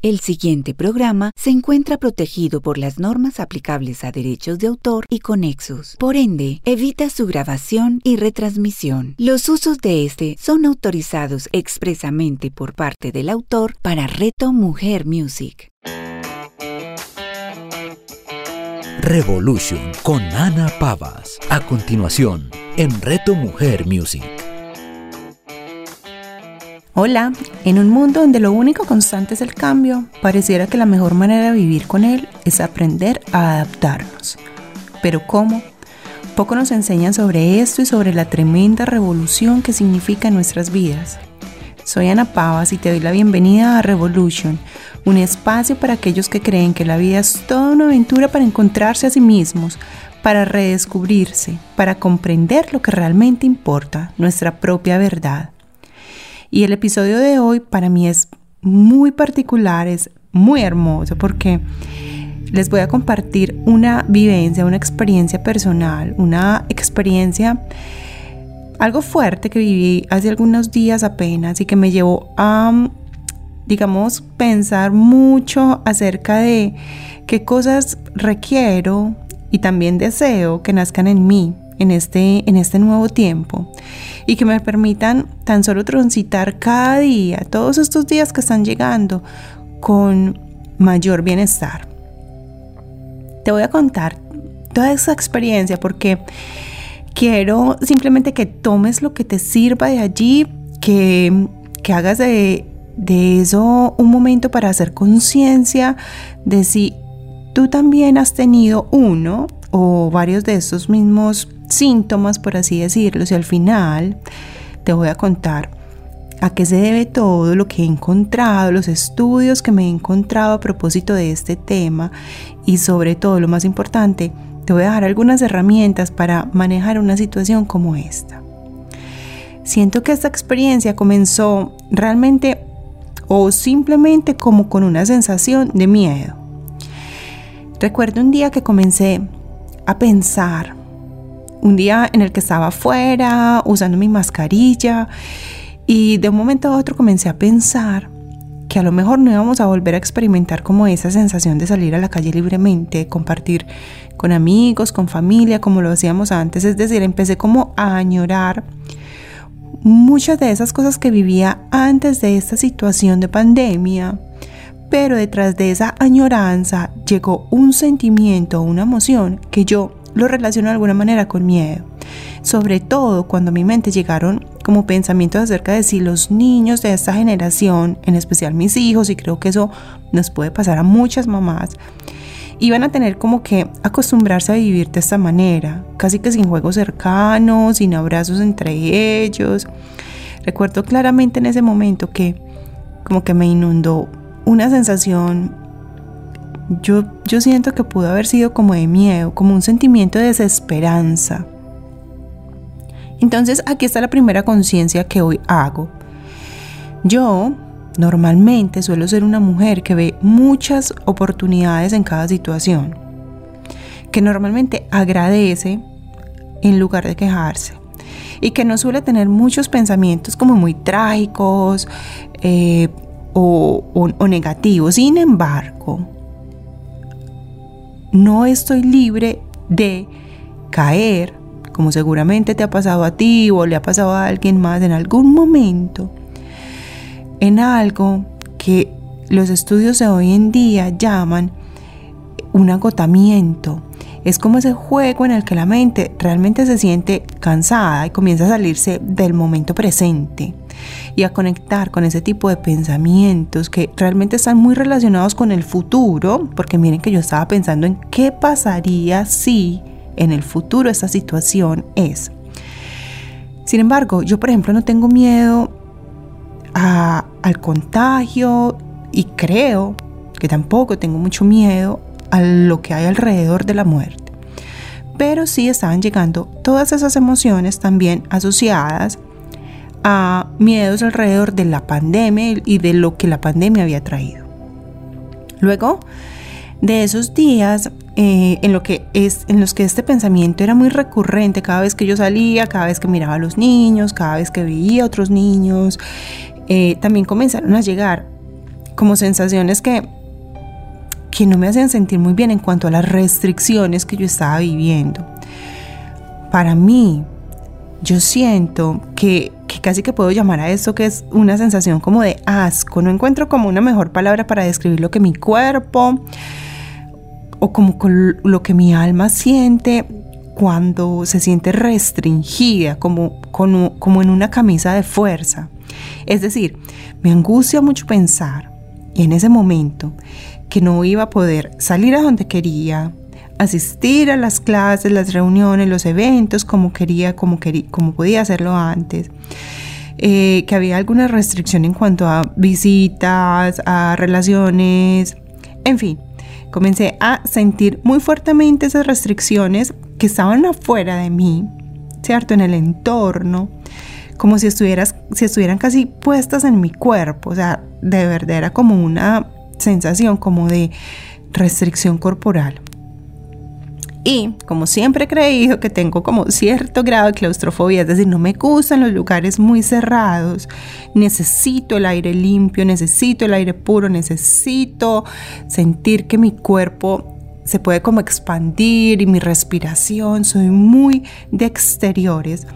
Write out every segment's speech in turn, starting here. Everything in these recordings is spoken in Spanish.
El siguiente programa se encuentra protegido por las normas aplicables a derechos de autor y conexos. Por ende, evita su grabación y retransmisión. Los usos de este son autorizados expresamente por parte del autor para Reto Mujer Music. Revolution con Ana Pavas. A continuación, en Reto Mujer Music. Hola, en un mundo donde lo único constante es el cambio, pareciera que la mejor manera de vivir con él es aprender a adaptarnos. Pero ¿cómo? Poco nos enseñan sobre esto y sobre la tremenda revolución que significa en nuestras vidas. Soy Ana Pavas y te doy la bienvenida a Revolution, un espacio para aquellos que creen que la vida es toda una aventura para encontrarse a sí mismos, para redescubrirse, para comprender lo que realmente importa, nuestra propia verdad. Y el episodio de hoy para mí es muy particular, es muy hermoso porque les voy a compartir una vivencia, una experiencia personal, una experiencia algo fuerte que viví hace algunos días apenas y que me llevó a, digamos, pensar mucho acerca de qué cosas requiero y también deseo que nazcan en mí en este, en este nuevo tiempo y que me permitan tan solo transitar cada día, todos estos días que están llegando, con mayor bienestar. Te voy a contar toda esa experiencia porque quiero simplemente que tomes lo que te sirva de allí, que, que hagas de, de eso un momento para hacer conciencia de si tú también has tenido uno o varios de estos mismos síntomas, por así decirlo, y al final te voy a contar a qué se debe todo lo que he encontrado, los estudios que me he encontrado a propósito de este tema y sobre todo lo más importante, te voy a dar algunas herramientas para manejar una situación como esta. Siento que esta experiencia comenzó realmente o simplemente como con una sensación de miedo. Recuerdo un día que comencé a pensar un día en el que estaba afuera usando mi mascarilla y de un momento a otro comencé a pensar que a lo mejor no íbamos a volver a experimentar como esa sensación de salir a la calle libremente, compartir con amigos, con familia, como lo hacíamos antes. Es decir, empecé como a añorar muchas de esas cosas que vivía antes de esta situación de pandemia. Pero detrás de esa añoranza llegó un sentimiento, una emoción que yo lo relaciono de alguna manera con miedo. Sobre todo cuando a mi mente llegaron como pensamientos acerca de si los niños de esta generación, en especial mis hijos, y creo que eso nos puede pasar a muchas mamás, iban a tener como que acostumbrarse a vivir de esta manera, casi que sin juegos cercanos, sin abrazos entre ellos. Recuerdo claramente en ese momento que como que me inundó una sensación yo, yo siento que pudo haber sido como de miedo, como un sentimiento de desesperanza. Entonces aquí está la primera conciencia que hoy hago. Yo normalmente suelo ser una mujer que ve muchas oportunidades en cada situación, que normalmente agradece en lugar de quejarse y que no suele tener muchos pensamientos como muy trágicos eh, o, o negativos. Sin embargo, no estoy libre de caer, como seguramente te ha pasado a ti o le ha pasado a alguien más en algún momento, en algo que los estudios de hoy en día llaman un agotamiento. Es como ese juego en el que la mente realmente se siente cansada y comienza a salirse del momento presente y a conectar con ese tipo de pensamientos que realmente están muy relacionados con el futuro, porque miren que yo estaba pensando en qué pasaría si en el futuro esta situación es. Sin embargo, yo por ejemplo no tengo miedo al contagio y creo que tampoco tengo mucho miedo a lo que hay alrededor de la muerte. Pero sí estaban llegando todas esas emociones también asociadas miedos alrededor de la pandemia y de lo que la pandemia había traído. Luego de esos días eh, en, lo que es, en los que este pensamiento era muy recurrente cada vez que yo salía, cada vez que miraba a los niños, cada vez que veía a otros niños, eh, también comenzaron a llegar como sensaciones que, que no me hacían sentir muy bien en cuanto a las restricciones que yo estaba viviendo. Para mí, yo siento que, casi que puedo llamar a eso que es una sensación como de asco. No encuentro como una mejor palabra para describir lo que mi cuerpo o como lo que mi alma siente cuando se siente restringida, como, como, como en una camisa de fuerza. Es decir, me angustia mucho pensar en ese momento que no iba a poder salir a donde quería, asistir a las clases, las reuniones, los eventos como quería, como, quería, como podía hacerlo antes. Eh, que había alguna restricción en cuanto a visitas, a relaciones, en fin, comencé a sentir muy fuertemente esas restricciones que estaban afuera de mí, ¿cierto? En el entorno, como si, estuvieras, si estuvieran casi puestas en mi cuerpo, o sea, de verdad era como una sensación como de restricción corporal. Y como siempre he creído que tengo como cierto grado de claustrofobia, es decir, no me gustan los lugares muy cerrados, necesito el aire limpio, necesito el aire puro, necesito sentir que mi cuerpo se puede como expandir y mi respiración, soy muy de exteriores.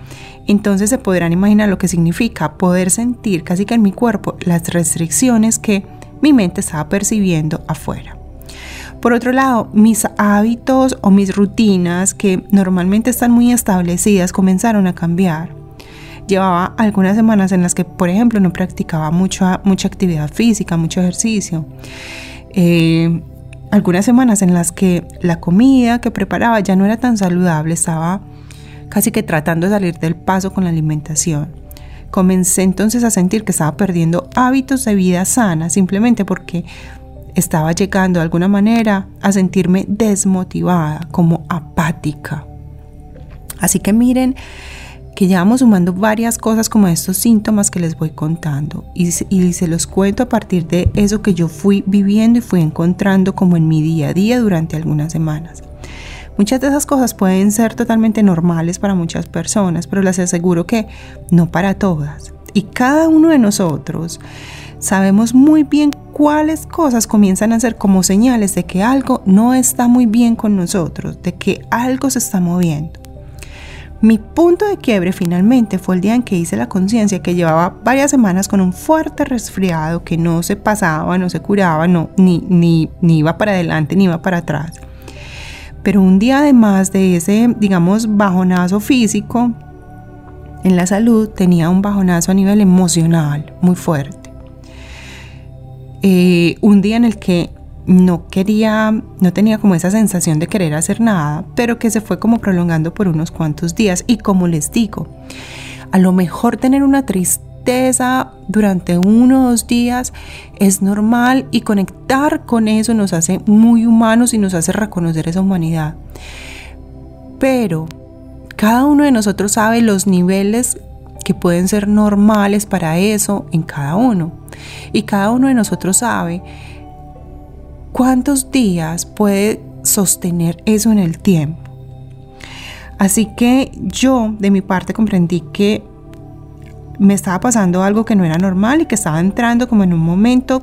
Entonces se podrán imaginar lo que significa poder sentir casi que en mi cuerpo las restricciones que mi mente estaba percibiendo afuera. Por otro lado, mis hábitos o mis rutinas que normalmente están muy establecidas comenzaron a cambiar. Llevaba algunas semanas en las que, por ejemplo, no practicaba mucha, mucha actividad física, mucho ejercicio. Eh, algunas semanas en las que la comida que preparaba ya no era tan saludable, estaba casi que tratando de salir del paso con la alimentación. Comencé entonces a sentir que estaba perdiendo hábitos de vida sana simplemente porque estaba llegando de alguna manera a sentirme desmotivada, como apática. Así que miren que ya vamos sumando varias cosas como estos síntomas que les voy contando y, y, se los cuento a partir de eso que yo fui viviendo y fui encontrando como en mi día a día durante algunas semanas. Muchas de esas cosas pueden ser totalmente normales para muchas personas, pero les aseguro que no para todas. Y cada uno de nosotros sabemos muy bien cuáles cosas comienzan a ser como señales de que algo no está muy bien con nosotros, de que algo se está moviendo. Mi punto de quiebre finalmente fue el día en que hice la conciencia que llevaba varias semanas con un fuerte resfriado que no se pasaba, no se curaba, no, ni, ni, ni iba para adelante ni iba para atrás. Pero un día además de ese, digamos, bajonazo físico en la salud, tenía un bajonazo a nivel emocional muy fuerte. Eh, un día en el que no quería, no tenía como esa sensación de querer hacer nada, pero que se fue como prolongando por unos cuantos días. Y como les digo, a lo mejor tener una tristeza durante uno o dos días es normal y conectar con eso nos hace muy humanos y nos hace reconocer esa humanidad. Pero cada uno de nosotros sabe los niveles que pueden ser normales para eso en cada uno. Y cada uno de nosotros sabe cuántos días puede sostener eso en el tiempo. Así que yo de mi parte comprendí que me estaba pasando algo que no era normal y que estaba entrando como en un momento,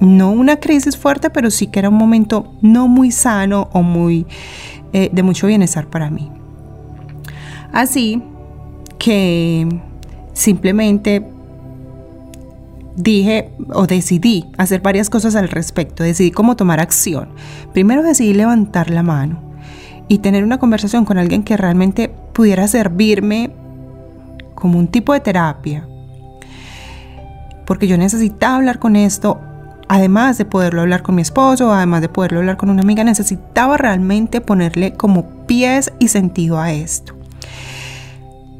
no una crisis fuerte, pero sí que era un momento no muy sano o muy eh, de mucho bienestar para mí. Así que simplemente dije o decidí hacer varias cosas al respecto, decidí cómo tomar acción. Primero decidí levantar la mano y tener una conversación con alguien que realmente pudiera servirme como un tipo de terapia. Porque yo necesitaba hablar con esto, además de poderlo hablar con mi esposo, además de poderlo hablar con una amiga, necesitaba realmente ponerle como pies y sentido a esto.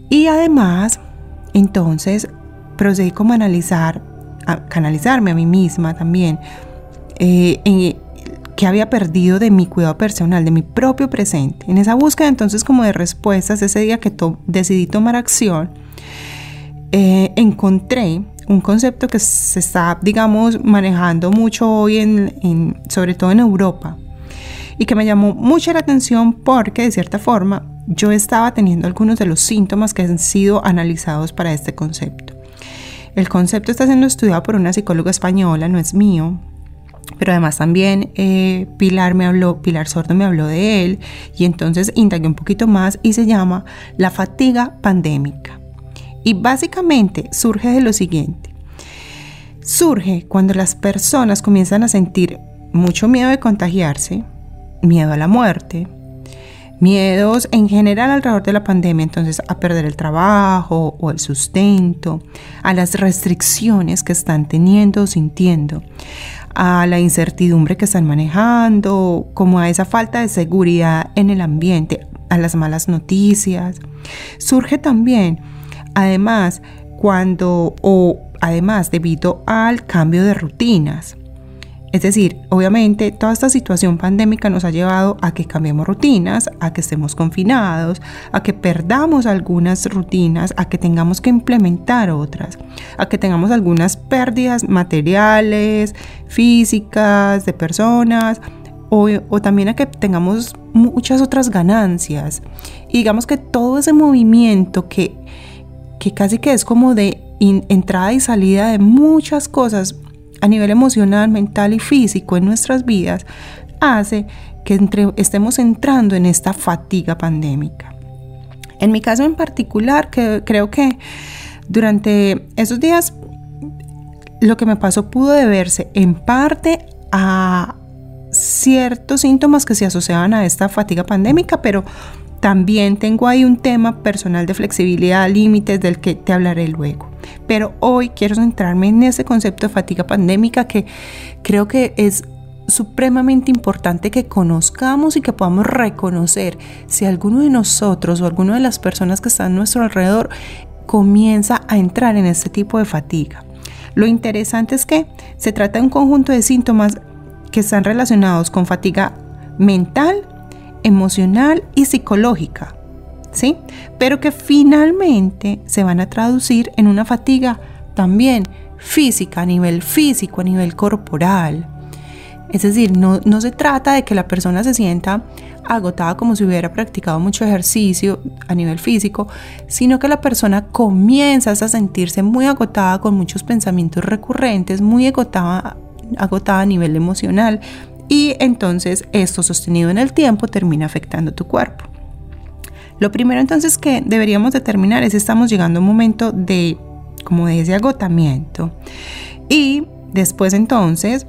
Y además, entonces, procedí como a analizar, a canalizarme a mí misma también, eh, en, que había perdido de mi cuidado personal, de mi propio presente. En esa búsqueda entonces como de respuestas, ese día que decidí tomar acción, eh, encontré un concepto que se está, digamos, manejando mucho hoy, en, sobre todo en Europa, y que me llamó mucho la atención porque de cierta forma yo estaba teniendo algunos de los síntomas que han sido analizados para este concepto. El concepto está siendo estudiado por una psicóloga española, no es mío, pero además también eh, Pilar me habló, Pilar Sordo me habló de él y entonces indagué un poquito más y se llama la fatiga pandémica. Y básicamente surge de lo siguiente. Surge cuando las personas comienzan a sentir mucho miedo de contagiarse, miedo a la muerte, miedos en general alrededor de la pandemia, entonces a perder el trabajo o el sustento, a las restricciones que están teniendo o sintiendo, a la incertidumbre que están manejando, como a esa falta de seguridad en el ambiente, a las malas noticias. Surge también, además, cuando o además debido al cambio de rutinas. Es decir, obviamente toda esta situación pandémica nos ha llevado a que cambiemos rutinas, a que estemos confinados, a que perdamos algunas rutinas, a que tengamos que implementar otras, a que tengamos algunas pérdidas materiales, físicas, de personas, o, también a que tengamos muchas otras ganancias. Y digamos que todo ese movimiento que, que casi que es como de entrada y salida de muchas cosas a nivel emocional, mental y físico en nuestras vidas hace que estemos entrando en esta fatiga pandémica. En mi caso en particular, que creo que durante esos días lo que me pasó pudo deberse en parte a ciertos síntomas que se asociaban a esta fatiga pandémica, pero también tengo ahí un tema personal de flexibilidad, límites del que te hablaré luego. Pero hoy quiero centrarme en ese concepto de fatiga pandémica que creo que es supremamente importante que conozcamos y que podamos reconocer si alguno de nosotros o alguna de las personas que están a nuestro alrededor comienza a entrar en este tipo de fatiga. Lo interesante es que se trata de un conjunto de síntomas que están relacionados con fatiga mental, emocional y psicológica, ¿sí? Pero que finalmente se van a traducir en una fatiga también física, a nivel físico, a nivel corporal. Es decir, no, no se trata de que la persona se sienta agotada como si hubiera practicado mucho ejercicio a nivel físico, sino que la persona comienza a sentirse muy agotada con muchos pensamientos recurrentes, muy agotada, agotada a nivel emocional, y entonces esto sostenido en el tiempo termina afectando tu cuerpo. Lo primero entonces que deberíamos determinar es estamos llegando a un momento de como de ese agotamiento y después entonces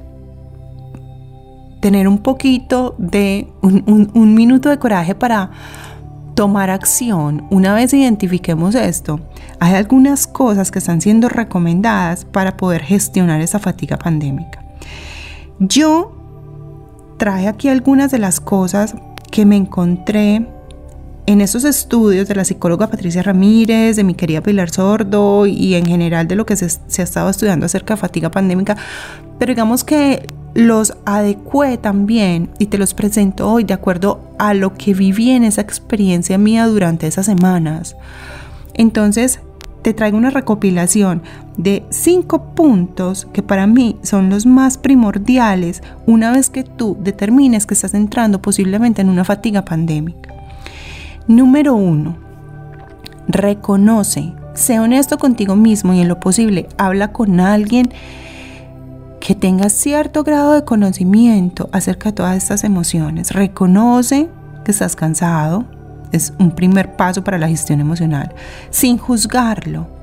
tener un poquito de un, un minuto de coraje para tomar acción. Una vez identifiquemos esto, hay algunas cosas que están siendo recomendadas para poder gestionar esa fatiga pandémica. Yo traje aquí algunas de las cosas que me encontré en esos estudios de la psicóloga Patricia Ramírez, de mi querida Pilar Sordo y en general de lo que se, ha estado estudiando acerca de fatiga pandémica, pero digamos que los adecué también y te los presento hoy de acuerdo a lo que viví en esa experiencia mía durante esas semanas. Entonces, te traigo una recopilación de cinco puntos que para mí son los más primordiales una vez que tú determines que estás entrando posiblemente en una fatiga pandémica. Número uno, reconoce, sé honesto contigo mismo y en lo posible habla con alguien que tenga cierto grado de conocimiento acerca de todas estas emociones. Reconoce que estás cansado, es un primer paso para la gestión emocional, sin juzgarlo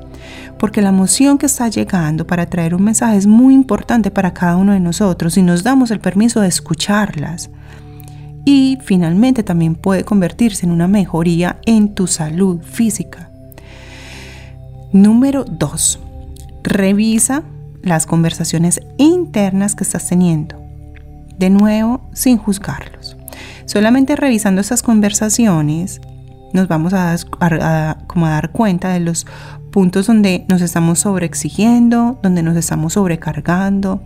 porque la emoción que está llegando para traer un mensaje es muy importante para cada uno de nosotros y nos damos el permiso de escucharlas. Y finalmente también puede convertirse en una mejoría en tu salud física. Número 2. Revisa las conversaciones internas que estás teniendo. De nuevo, sin juzgarlos. Solamente revisando esas conversaciones nos vamos a, como a dar cuenta de los puntos donde nos estamos sobreexigiendo, donde nos estamos sobrecargando.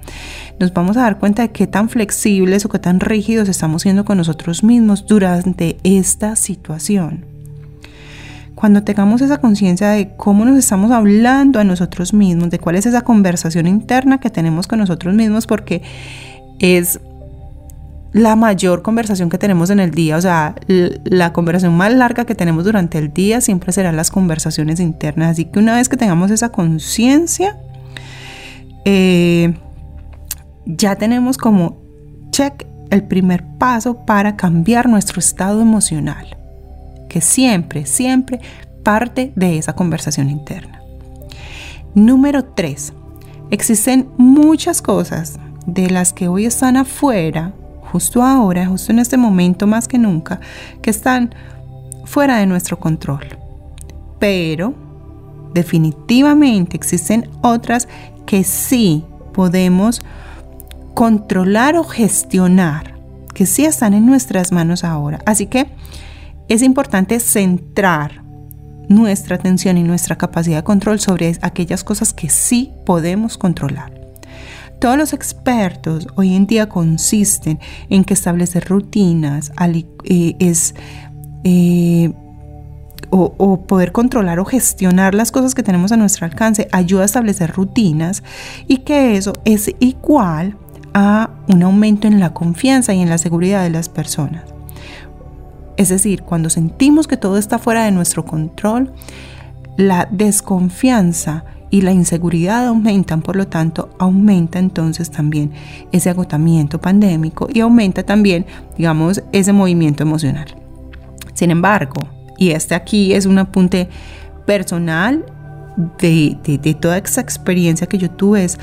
Nos vamos a dar cuenta de qué tan flexibles o qué tan rígidos estamos siendo con nosotros mismos durante esta situación. Cuando tengamos esa conciencia de cómo nos estamos hablando a nosotros mismos, de cuál es esa conversación interna que tenemos con nosotros mismos, porque es la mayor conversación que tenemos en el día, o sea, la conversación más larga que tenemos durante el día siempre serán las conversaciones internas. Así que una vez que tengamos esa conciencia, eh, ya tenemos como check el primer paso para cambiar nuestro estado emocional, que siempre, siempre parte de esa conversación interna. Número 3. Existen muchas cosas de las que hoy están afuera, justo ahora, justo en este momento más que nunca, que están fuera de nuestro control. Pero definitivamente existen otras que sí podemos controlar o gestionar, que sí están en nuestras manos ahora. Así que es importante centrar nuestra atención y nuestra capacidad de control sobre aquellas cosas que sí podemos controlar. Todos los expertos hoy en día consisten en que establecer rutinas eh, es eh, o, poder controlar o gestionar las cosas que tenemos a nuestro alcance ayuda a establecer rutinas y que eso es igual a un aumento en la confianza y en la seguridad de las personas. Es decir, cuando sentimos que todo está fuera de nuestro control, la desconfianza y la inseguridad aumentan, por lo tanto, aumenta entonces también ese agotamiento pandémico y aumenta también, digamos, ese movimiento emocional. Sin embargo, y este aquí es un apunte personal de, de, toda esa experiencia que yo tuve, es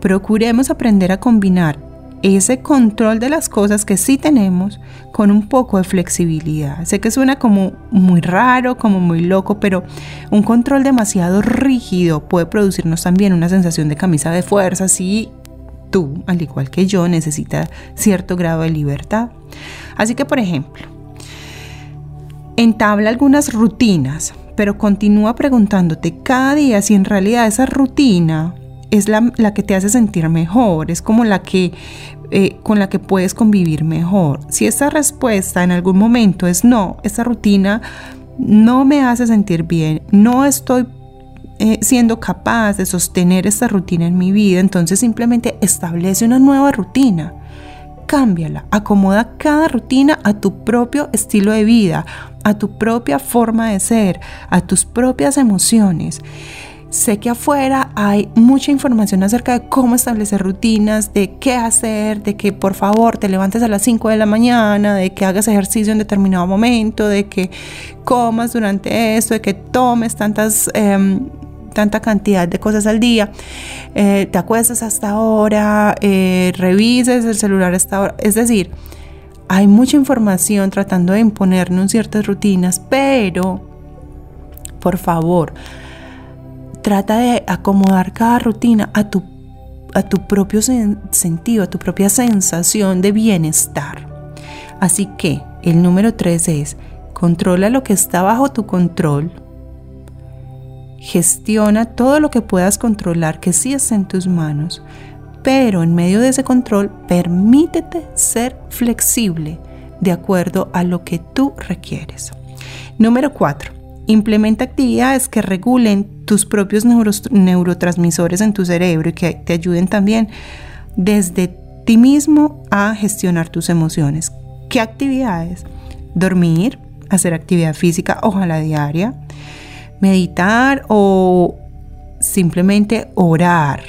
procuremos aprender a combinar ese control de las cosas que sí tenemos con un poco de flexibilidad. Sé que suena como muy raro, como muy loco, pero un control demasiado rígido puede producirnos también una sensación de camisa de fuerza si tú, al igual que yo, necesitas cierto grado de libertad. Así que, por ejemplo, entabla algunas rutinas, pero continúa preguntándote cada día si en realidad esa rutina es la, que te hace sentir mejor, es como la que eh, con la que puedes convivir mejor. Si esa respuesta en algún momento es no, esa rutina no me hace sentir bien, no estoy eh, siendo capaz de sostener esta rutina en mi vida, entonces simplemente establece una nueva rutina cámbiala, acomoda cada rutina a tu propio estilo de vida, a tu propia forma de ser, a tus propias emociones. Sé que afuera hay mucha información acerca de cómo establecer rutinas, de qué hacer, de que por favor te levantes a las 5 de la mañana, de que hagas ejercicio en determinado momento, de que comas durante esto, de que tomes tantas em, tanta cantidad de cosas al día, eh, te acuestas hasta ahora, eh, revises el celular hasta ahora. Es decir, hay mucha información tratando de imponernos ciertas rutinas, pero por favor, trata de acomodar cada rutina a tu, a tu propio sentido, a tu propia sensación de bienestar. Así que el número tres es, controla lo que está bajo tu control Gestiona todo lo que puedas controlar que sí es en tus manos, pero en medio de ese control permítete ser flexible de acuerdo a lo que tú requieres. Número 4. Implementa actividades que regulen tus propios neurotransmisores en tu cerebro y que te ayuden también desde ti mismo a gestionar tus emociones. ¿Qué actividades? Dormir, hacer actividad física, ojalá diaria, meditar o simplemente orar.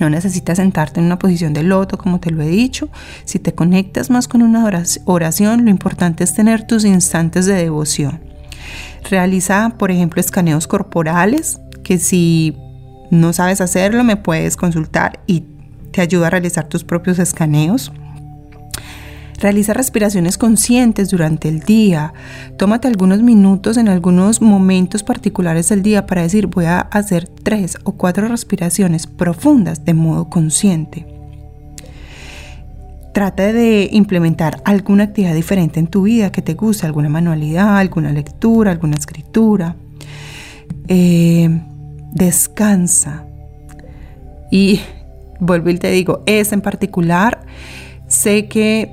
No necesitas sentarte en una posición de loto, como te lo he dicho. Si te conectas más con una oración, lo importante es tener tus instantes de devoción. Realiza, por ejemplo, escaneos corporales, que si no sabes hacerlo, me puedes consultar y te ayuda a realizar tus propios escaneos. Realiza respiraciones conscientes durante el día. Tómate algunos minutos en algunos momentos particulares del día para decir voy a hacer tres o cuatro respiraciones profundas de modo consciente. Trata de implementar alguna actividad diferente en tu vida que te guste, alguna manualidad, alguna lectura, alguna escritura. Eh, descansa. Y vuelvo y te digo, es en particular, sé que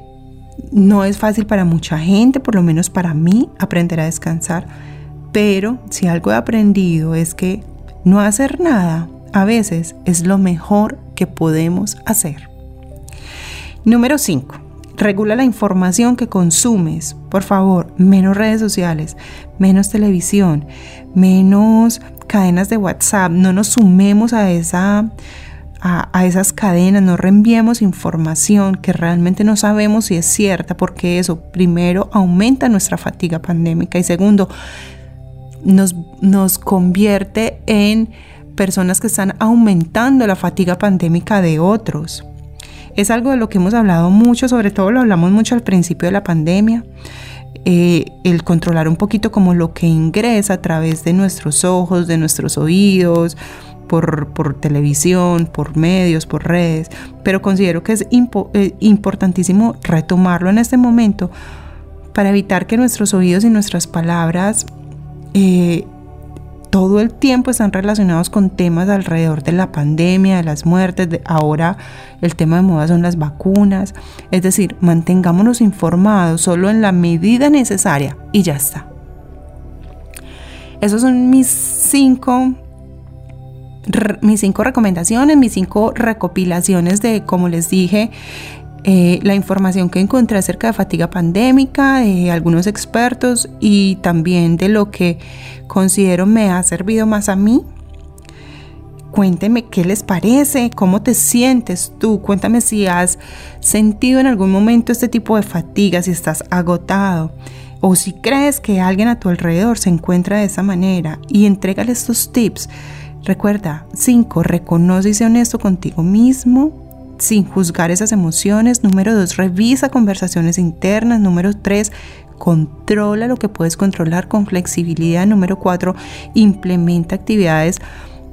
no es fácil para mucha gente, por lo menos para mí, aprender a descansar. Pero si algo he aprendido es que no hacer nada a veces es lo mejor que podemos hacer. Número 5. Regula la información que consumes. Por favor, menos redes sociales, menos televisión, menos cadenas de WhatsApp. No nos sumemos a esa a, a, esas cadenas, no reenviemos información que realmente no sabemos si es cierta, porque eso primero aumenta nuestra fatiga pandémica y segundo, nos, nos convierte en personas que están aumentando la fatiga pandémica de otros. Es algo de lo que hemos hablado mucho, sobre todo lo hablamos mucho al principio de la pandemia. Eh, el controlar un poquito como lo que ingresa a través de nuestros ojos, de nuestros oídos, por, televisión, por medios, por redes, pero considero que es eh, importantísimo retomarlo en este momento para evitar que nuestros oídos y nuestras palabras eh, todo el tiempo están relacionados con temas alrededor de la pandemia, de las muertes, ahora el tema de moda son las vacunas, es decir, mantengámonos informados solo en la medida necesaria y ya está. Esos son mis cinco mis cinco recomendaciones, mis cinco recopilaciones de, como les dije, eh, la información que encontré acerca de fatiga pandémica, de algunos expertos y también de lo que considero me ha servido más a mí. Cuénteme qué les parece, cómo te sientes tú, cuéntame si has sentido en algún momento este tipo de fatiga, si estás agotado o si crees que alguien a tu alrededor se encuentra de esa manera y entrégale estos tips. Recuerda, 5. Reconoce y sé honesto contigo mismo sin juzgar esas emociones. Número dos, revisa conversaciones internas. Número tres, controla lo que puedes controlar con flexibilidad. Número cuatro, implementa actividades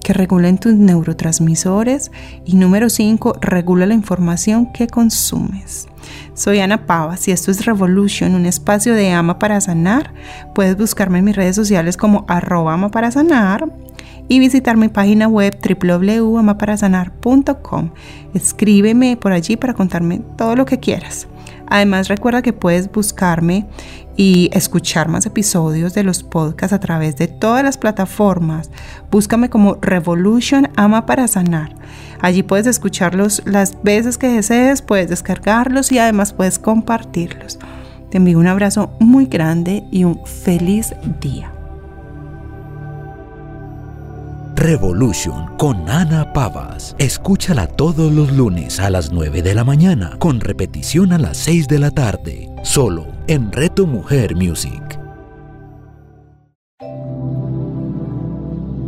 que regulen tus neurotransmisores. Y número cinco, regula la información que consumes. Soy Ana Pavas y esto es Revolution, un espacio de ama para sanar. Puedes buscarme en mis redes sociales como arroba ama para sanar y visitar mi página web www.amaparasanar.com. Escríbeme por allí para contarme todo lo que quieras. Además recuerda que puedes buscarme y escuchar más episodios de los podcasts a través de todas las plataformas. Búscame como Revolution Ama para Sanar. Allí puedes escucharlos las veces que desees, puedes descargarlos y además puedes compartirlos. Te envío un abrazo muy grande y un feliz día. Revolution con Ana Pavas. Escúchala todos los lunes a las 9 de la mañana, con repetición a las 6 de la tarde, solo en Reto Mujer Music.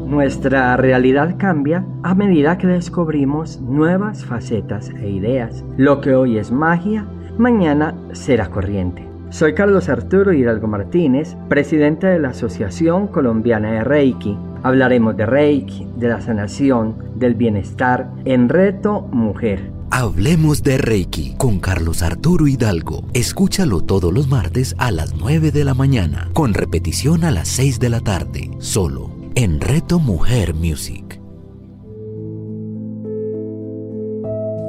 Nuestra realidad cambia a medida que descubrimos nuevas facetas e ideas. Lo que hoy es magia, mañana será corriente. Soy Carlos Arturo Hidalgo Martínez, presidente de la Asociación Colombiana de Reiki Hablaremos de Reiki, de la sanación, del bienestar en Reto Mujer. Hablemos de Reiki con Carlos Arturo Hidalgo. Escúchalo todos los martes a las 9 de la mañana, con repetición a las 6 de la tarde, solo en Reto Mujer Music.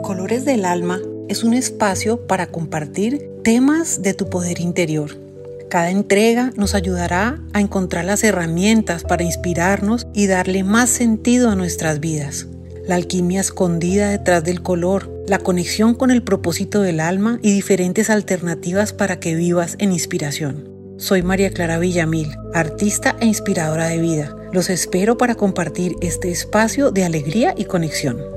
Colores del Alma es un espacio para compartir temas de tu poder interior cada entrega nos ayudará a encontrar las herramientas para inspirarnos y darle más sentido a nuestras vidas. La alquimia escondida detrás del color, la conexión con el propósito del alma y diferentes alternativas para que vivas en inspiración. Soy María Clara Villamil, artista e inspiradora de vida. Los espero para compartir este espacio de alegría y conexión